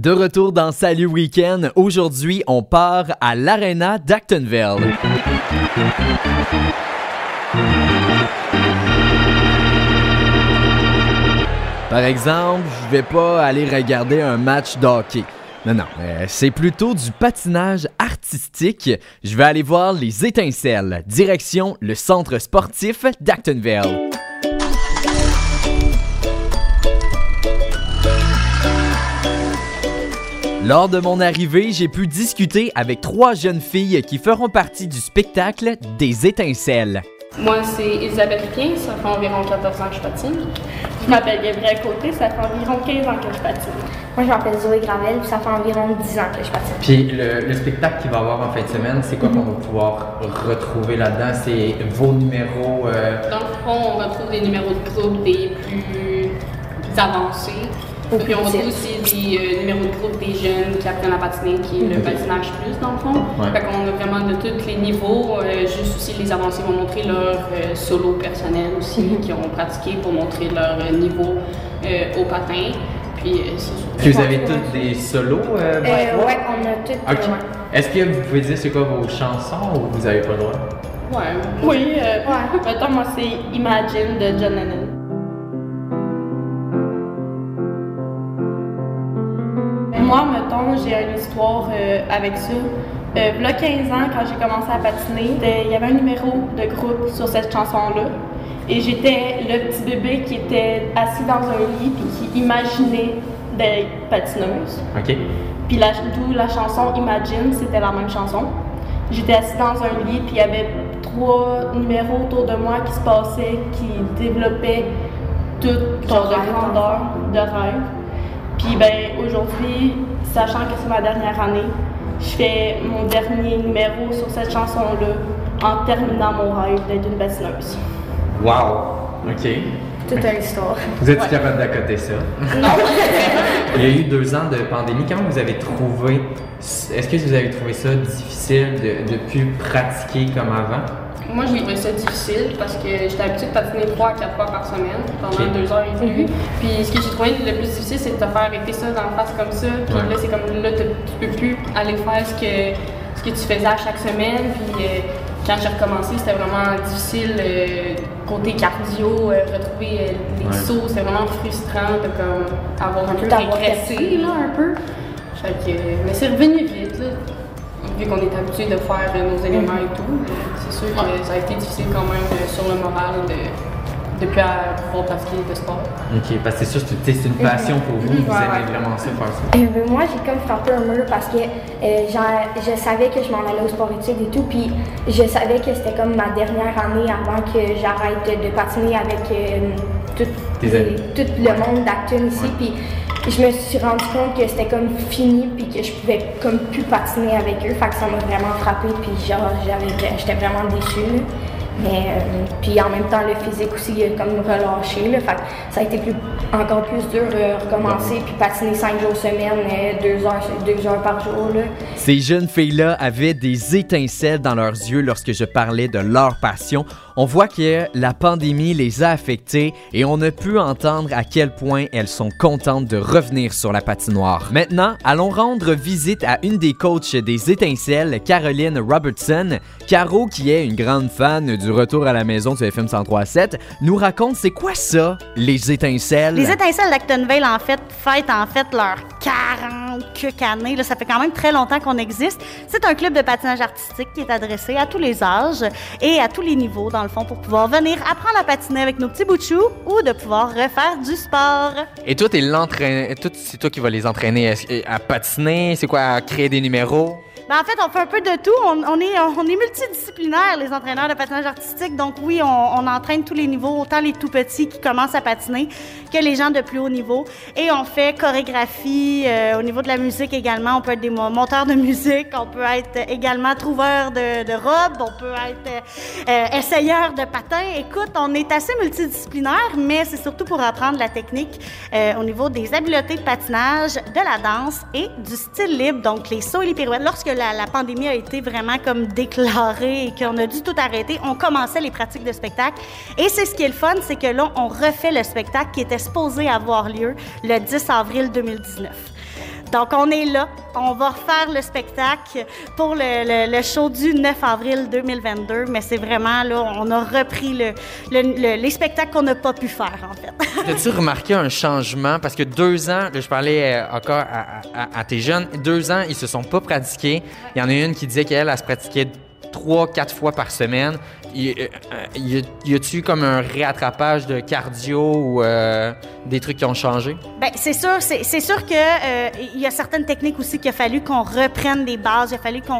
De retour dans Salut Weekend, aujourd'hui on part à l'Arena d'Actonville. Par exemple, je vais pas aller regarder un match d'hockey. Non, non, euh, c'est plutôt du patinage artistique. Je vais aller voir les étincelles. Direction le centre sportif d'Actonville. Lors de mon arrivée, j'ai pu discuter avec trois jeunes filles qui feront partie du spectacle des étincelles. Moi, c'est Elisabeth Pien, ça fait environ 14 ans que je patine. Je m'appelle Gabrielle Côté, ça fait environ 15 ans que je patine. Moi, je m'appelle Zoé Gravel, puis ça fait environ 10 ans que je patine. Puis le, le spectacle qu'il va y avoir en fin de semaine, c'est quoi qu'on va pouvoir retrouver là-dedans? C'est vos numéros. euh, Dans le fond, on retrouve des numéros de groupe des plus avancés. Au Puis on retrouve aussi des euh, numéros de groupe des jeunes qui apprennent à patiner, qui est le patinage plus dans le fond. Ouais. Fait qu'on a vraiment de tous les niveaux. euh, juste aussi les avancés vont montrer leur euh, solo personnel aussi, Mhm. qui ont pratiqué pour montrer leur euh, niveau euh, au patin. Puis euh, c'est sûr. Puis vous avez tous des solos? euh, Euh, ouais. ouais, on a euh, ouais. Est-ce que vous pouvez dire c'est quoi vos chansons ou vous avez pas le droit? Ouais. Oui, euh, mettons, moi, c'est Imagine de John Lennon. Mettons, j'ai une histoire euh, avec ça. Euh, il y a 15 ans, quand j'ai commencé à patiner, il y avait un numéro de groupe sur cette chanson-là. Et j'étais le petit bébé qui était assis dans un lit et qui imaginait d'être patineuse. OK? Puis la, d'où la chanson Imagine, c'était la même chanson. J'étais assise dans un lit, puis il y avait trois numéros autour de moi qui se passaient, qui développaient toute Ton grandeur, de rêve. Puis ben aujourd'hui, sachant que c'est ma dernière année, je fais mon dernier numéro sur cette chanson-là en terminant mon rêve d'être une patineuse. Wow! OK. Toute une histoire. Vous êtes capable d'accoter ça? Il y a eu deux ans de pandémie. Comment vous avez trouvé, est-ce que vous avez trouvé ça difficile de, de plus pratiquer comme avant? Moi, j'ai trouvé ça difficile parce que j'étais habituée de patiner 3 à 4 fois par semaine pendant Ok. deux heures et demie. Puis ce que j'ai trouvé le plus difficile, c'est de te faire arrêter ça dans la face comme ça. Puis Ouais. là, c'est comme là, tu peux plus aller faire ce que, ce que tu faisais à chaque semaine. Puis euh, quand j'ai recommencé, c'était vraiment difficile. euh, côté cardio, euh, retrouver euh, les Ouais. sauts, c'était vraiment frustrant de comme, avoir un peu régressé, là, un peu. Fait que, mais c'est revenu vite, là. Vu qu'on est habitué de faire nos éléments et tout, c'est sûr que ça a été difficile quand même euh, sur le moral de, de plus à pouvoir pratiquer de sport. OK, parce que c'est sûr, c'est c'est une passion pour vous. Vous Ouais, aimez ouais. vraiment ça, faire ça. Euh, ben, moi, j'ai comme frappé un mur parce que euh, je savais que je m'en allais au sport études et tout, puis je savais que c'était comme ma dernière année avant que j'arrête de, patiner avec euh, tout, les- le monde d'Acton ici, Ouais. puis je me suis rendu compte que c'était comme fini, puis que je pouvais comme plus patiner avec eux, fait que ça m'a vraiment frappé, puis genre, j'avais, j'étais vraiment déçue. Mais euh, puis en même temps le physique aussi il a comme relâché là, fait ça a été plus, encore plus dur de recommencer puis patiner cinq jours semaine, euh, deux heures, deux heures par jour là. Ces jeunes filles-là avaient des étincelles dans leurs yeux lorsque je parlais de leur passion. On voit que la pandémie les a affectées et on a pu entendre à quel point elles sont contentes de revenir sur la patinoire. Maintenant, allons rendre visite à une des coachs des étincelles, Caroline Robertson. Caro, qui est une grande fan du retour à la maison du FM 103.7, nous raconte c'est quoi ça, les étincelles? Les étincelles d'Actonville, en fait, fêtent en fait leurs 40 quelques années. Là, ça fait quand même très longtemps qu'on existe. C'est un club de patinage artistique qui est adressé à tous les âges et à tous les niveaux, dans le fond, pour pouvoir venir apprendre à patiner avec nos petits bouts de chou ou de pouvoir refaire du sport. Et toi, t'es l'entraîneur. C'est toi qui vas les entraîner Est-ce- à patiner, c'est quoi, à créer des numéros? Ben, en fait, on fait un peu de tout. On, est, on est multidisciplinaires, les entraîneurs de patinage artistique. Donc, oui, on, entraîne tous les niveaux, autant les tout petits qui commencent à patiner que les gens de plus haut niveau. Et on fait chorégraphie euh, au niveau de la musique également. On peut être des mo- monteurs de musique, on peut être également trouveur de, de robes, on peut être euh, essayeur de patins. Écoute, on est assez multidisciplinaire, mais c'est surtout pour apprendre la technique euh, au niveau des habiletés de patinage, de la danse et du style libre, donc les sauts et les pirouettes. Lorsque la, pandémie a été vraiment comme déclarée et qu'on a dû tout arrêter, on commençait les pratiques de spectacle. Et c'est ce qui est le fun, c'est que là, on refait le spectacle qui était supposé avoir lieu le 10 avril 2019. Donc, on est là. On va refaire le spectacle pour le, le- le show du 9 avril 2022, mais c'est vraiment là, on a repris le, le- le- les spectacles qu'on n'a pas pu faire, en fait. As-tu remarqué un changement? Parce que deux ans, je parlais euh, encore à, à- tes jeunes, deux ans, ils se sont pas pratiqués. Il y en a une qui disait qu'elle, elle se pratiquait trois, quatre fois par semaine. Y, euh, y a-tu comme un réattrapage de cardio ou euh, des trucs qui ont changé? Ben, c'est sûr, c'est, sûr que euh, y a certaines techniques aussi qu'il a fallu qu'on reprenne des bases, il a fallu qu'on,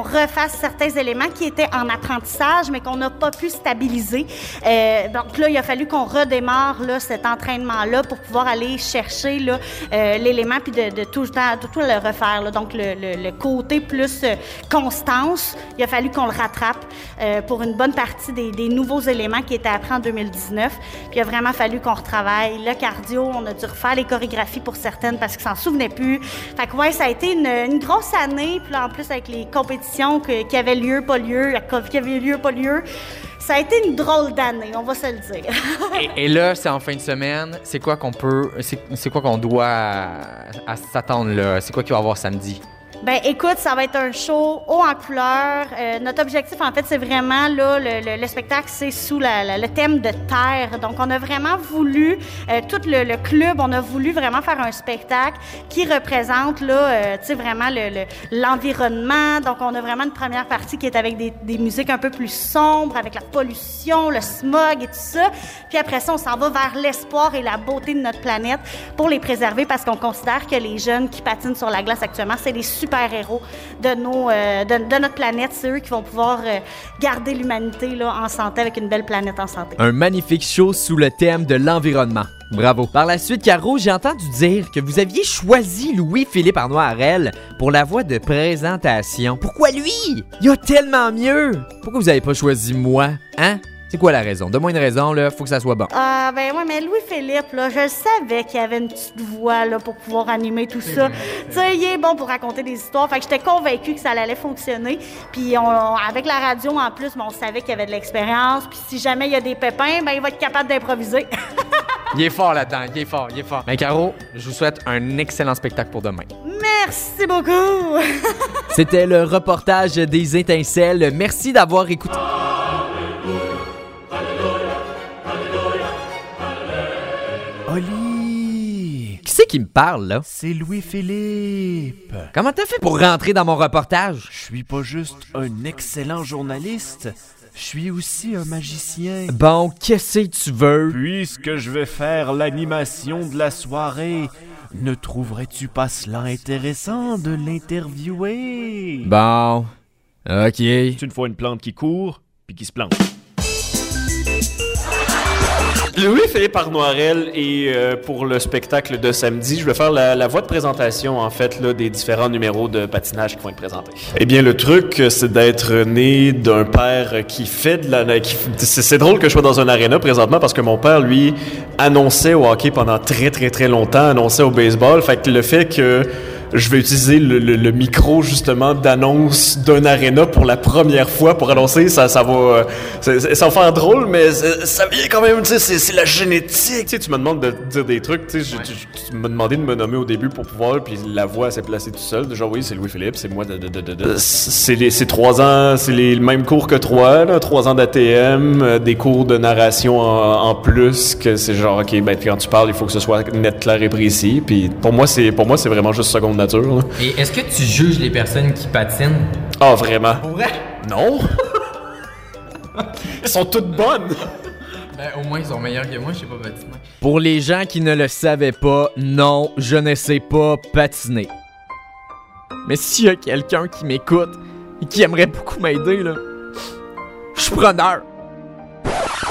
refasse certains éléments qui étaient en apprentissage, mais qu'on n'a pas pu stabiliser. Donc là, il a fallu qu'on redémarre là, cet entraînement-là pour pouvoir aller chercher là, l'élément puis de, tout, le le refaire. Donc le, côté plus constance, il a fallu qu'on le rattrape pour une bonne partie des, nouveaux éléments qui étaient appris en 2019. Puis il a vraiment fallu qu'on retravaille le cardio, on a dû refaire les chorégraphies pour certaines parce qu'ils s'en souvenaient plus. Fait que ouais, ça a été une, grosse année. Puis là, en plus, avec les compétitions que- qui avaient lieu, pas lieu, la COVID qui avait lieu, pas lieu, ça a été une drôle d'année, on va se le dire. Et, là, c'est en fin de semaine. C'est quoi qu'on peut. C'est quoi qu'on doit s'attendre là? C'est quoi qu'il va y avoir samedi? Ben écoute, ça va être un show haut en couleur. Euh, notre objectif, en fait, c'est vraiment là le, le- le spectacle, c'est sous la- la- le thème de terre. Donc, on a vraiment voulu, euh, tout le, le club, on a voulu vraiment faire un spectacle qui représente là, euh, tu sais, vraiment le- le- l'environnement. Donc, on a vraiment une première partie qui est avec des, des musiques un peu plus sombres, avec la pollution, le smog et tout ça. Puis après ça, on s'en va vers l'espoir et la beauté de notre planète pour les préserver parce qu'on considère que les jeunes qui patinent sur la glace actuellement, c'est des super-héros de, nos, euh, de, notre planète. C'est eux qui vont pouvoir euh, garder l'humanité en santé avec une belle planète en santé. Un magnifique show sous le thème de l'environnement. Bravo. Par la suite, Caro, j'ai entendu dire que vous aviez choisi Louis-Philippe Arnois-Harel pour la voix de présentation. Pourquoi lui? Il y a tellement mieux. Pourquoi vous avez pas choisi moi? Hein? C'est quoi la raison? Donne-moi une raison, là. Faut que ça soit bon. Ah, ben ouais, mais Louis-Philippe, là, je savais qu'il avait une petite voix, là, pour pouvoir animer tout ça. Tu sais, il est bon pour raconter des histoires. Fait que j'étais convaincue que ça allait fonctionner. Puis on, avec la radio, en plus, ben, on savait qu'il y avait de l'expérience. Puis si jamais il y a des pépins, ben il va être capable d'improviser. Il est fort là-dedans, il est fort, il est fort. Mais Caro, je vous souhaite un excellent spectacle pour demain. Merci beaucoup! C'était le reportage des étincelles. Merci d'avoir écouté. Qui me parle, là? C'est Louis-Philippe. Comment t'as fait pour rentrer dans mon reportage? Je suis pas juste un excellent journaliste, je suis aussi un magicien. Bon, qu'est-ce que tu veux? Puisque je vais faire l'animation de la soirée, ne trouverais-tu pas cela intéressant de l'interviewer? Bon. Ok. C'est une fois une plante qui court, puis qui se plante. Louis-Philippe Arnoirel et euh, pour le spectacle de samedi, je vais faire la, la voix de présentation en fait là, des différents numéros de patinage qui vont être présentés. Eh bien, le truc, c'est d'être né d'un père qui fait de la... qui- c'est c'est drôle que je sois dans un aréna présentement parce que mon père, lui, annonçait au hockey pendant très très très longtemps, annonçait au baseball. Fait que le fait que je vais utiliser le, le- le micro justement d'annonce d'un aréna pour la première fois pour annoncer. Ça ça va euh, ça, ça- ça va faire drôle mais ça, vient quand même tu sais c'est, la génétique. Tu sais tu me demandes de dire des trucs tu sais je- tu, tu m'as demandé de me nommer au début pour pouvoir puis la voix s'est placée tout seul. Déjà oui c'est Louis Philippe c'est moi de, de, de, de- de- c'est les c'est trois ans c'est les mêmes cours que toi là, trois ans d'ATM euh, des cours de narration en, en plus que c'est genre ok ben puis quand tu parles il faut que ce soit net clair et précis puis pour moi c'est pour moi c'est vraiment juste seconde nature là. Et est-ce que tu juges les personnes qui patinent? Ah, vraiment? vrai? Non? Elles sont toutes bonnes! Ben, au moins, ils sont meilleurs que moi, je sais pas patiner. Pour les gens qui ne le savaient pas, non, je ne sais pas patiner. Mais s'il y a quelqu'un qui m'écoute et qui aimerait beaucoup m'aider, là, je suis preneur.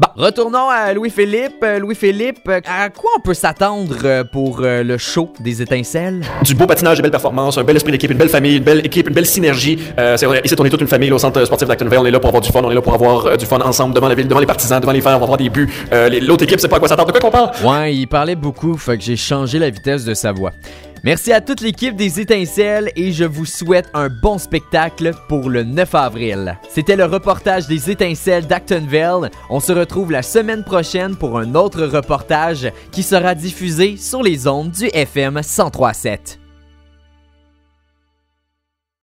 Bon, retournons à Louis-Philippe. Euh, Louis-Philippe, à quoi on peut s'attendre euh, pour euh, le show des étincelles? Du beau patinage, de belles performances, un bel esprit d'équipe, une belle famille, une belle équipe, une belle synergie. Euh, c'est vrai, ici, on est toute une famille là, au centre sportif d'Actonville. On est là pour avoir du fun, on est là pour avoir euh, du fun ensemble devant la ville, devant les partisans, devant les fans, on va avoir des buts. Euh, L'autre équipe, c'est pas à quoi s'attendre. De quoi qu'on parle? Ouais, il parlait beaucoup, fait que j'ai changé la vitesse de sa voix. Merci à toute l'équipe des étincelles et je vous souhaite un bon spectacle pour le 9 avril. C'était le reportage des étincelles d'Actonville. On se retrouve la semaine prochaine pour un autre reportage qui sera diffusé sur les ondes du FM 1037.